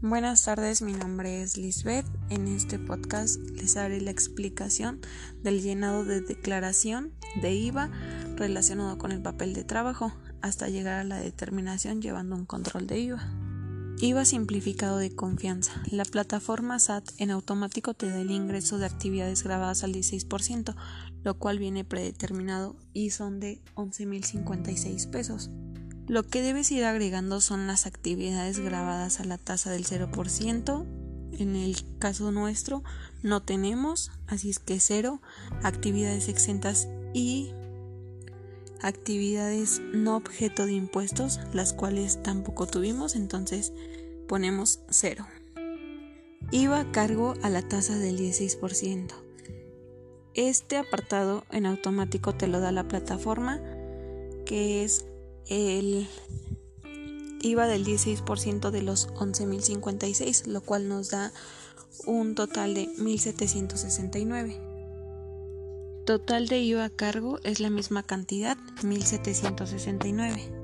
Buenas tardes, mi nombre es Lisbeth. En este podcast les haré la explicación del llenado de declaración de IVA relacionado con el papel de trabajo hasta llegar a la determinación llevando un control de IVA. IVA simplificado de confianza. La plataforma SAT en automático te da el ingreso de actividades grabadas al 16%, lo cual viene predeterminado y son de 11.056 pesos. Lo que debes ir agregando son las actividades grabadas a la tasa del 0%. En el caso nuestro no tenemos, así es que cero. Actividades exentas y actividades no objeto de impuestos, las cuales tampoco tuvimos, entonces ponemos cero. IVA cargo a la tasa del 16%. Este apartado en automático te lo da la plataforma, que es el IVA del 16% de los 11.056, lo cual nos da un total de 1.769. Total de IVA a cargo es la misma cantidad, 1.769.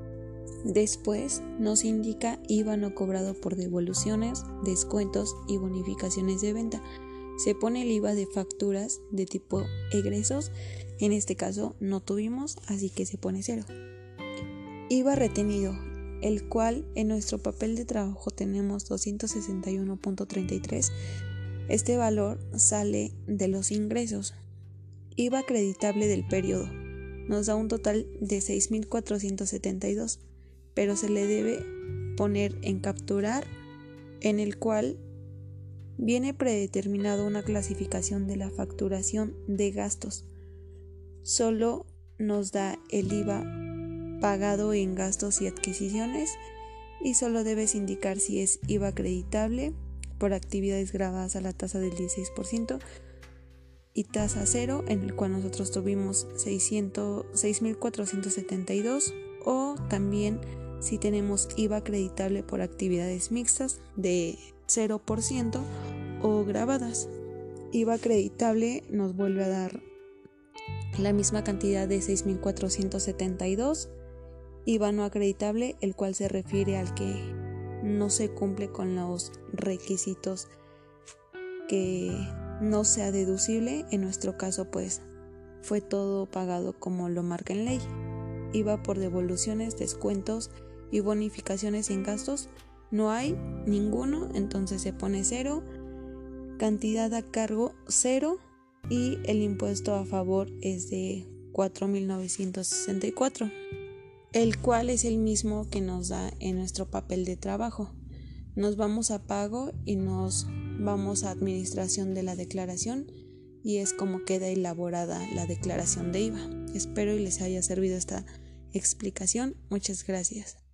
Después nos indica IVA no cobrado por devoluciones, descuentos y bonificaciones de venta. Se pone el IVA de facturas de tipo egresos, en este caso no tuvimos, así que se pone cero. IVA retenido, el cual en nuestro papel de trabajo tenemos 261.33. Este valor sale de los ingresos. IVA acreditable del periodo nos da un total de 6.472, pero se le debe poner en capturar en el cual viene predeterminado una clasificación de la facturación de gastos. Solo nos da el IVA pagado en gastos y adquisiciones y solo debes indicar si es IVA acreditable por actividades grabadas a la tasa del 16% y tasa cero en el cual nosotros tuvimos 6.472 o también si tenemos IVA acreditable por actividades mixtas de 0% o grabadas. IVA acreditable nos vuelve a dar la misma cantidad de 6.472 IVA no acreditable, el cual se refiere al que no se cumple con los requisitos que no sea deducible. En nuestro caso, pues fue todo pagado como lo marca en ley. IVA por devoluciones, descuentos y bonificaciones en gastos. No hay ninguno, entonces se pone cero. Cantidad a cargo cero y el impuesto a favor es de 4.964 el cual es el mismo que nos da en nuestro papel de trabajo. Nos vamos a pago y nos vamos a administración de la declaración y es como queda elaborada la declaración de IVA. Espero y les haya servido esta explicación. Muchas gracias.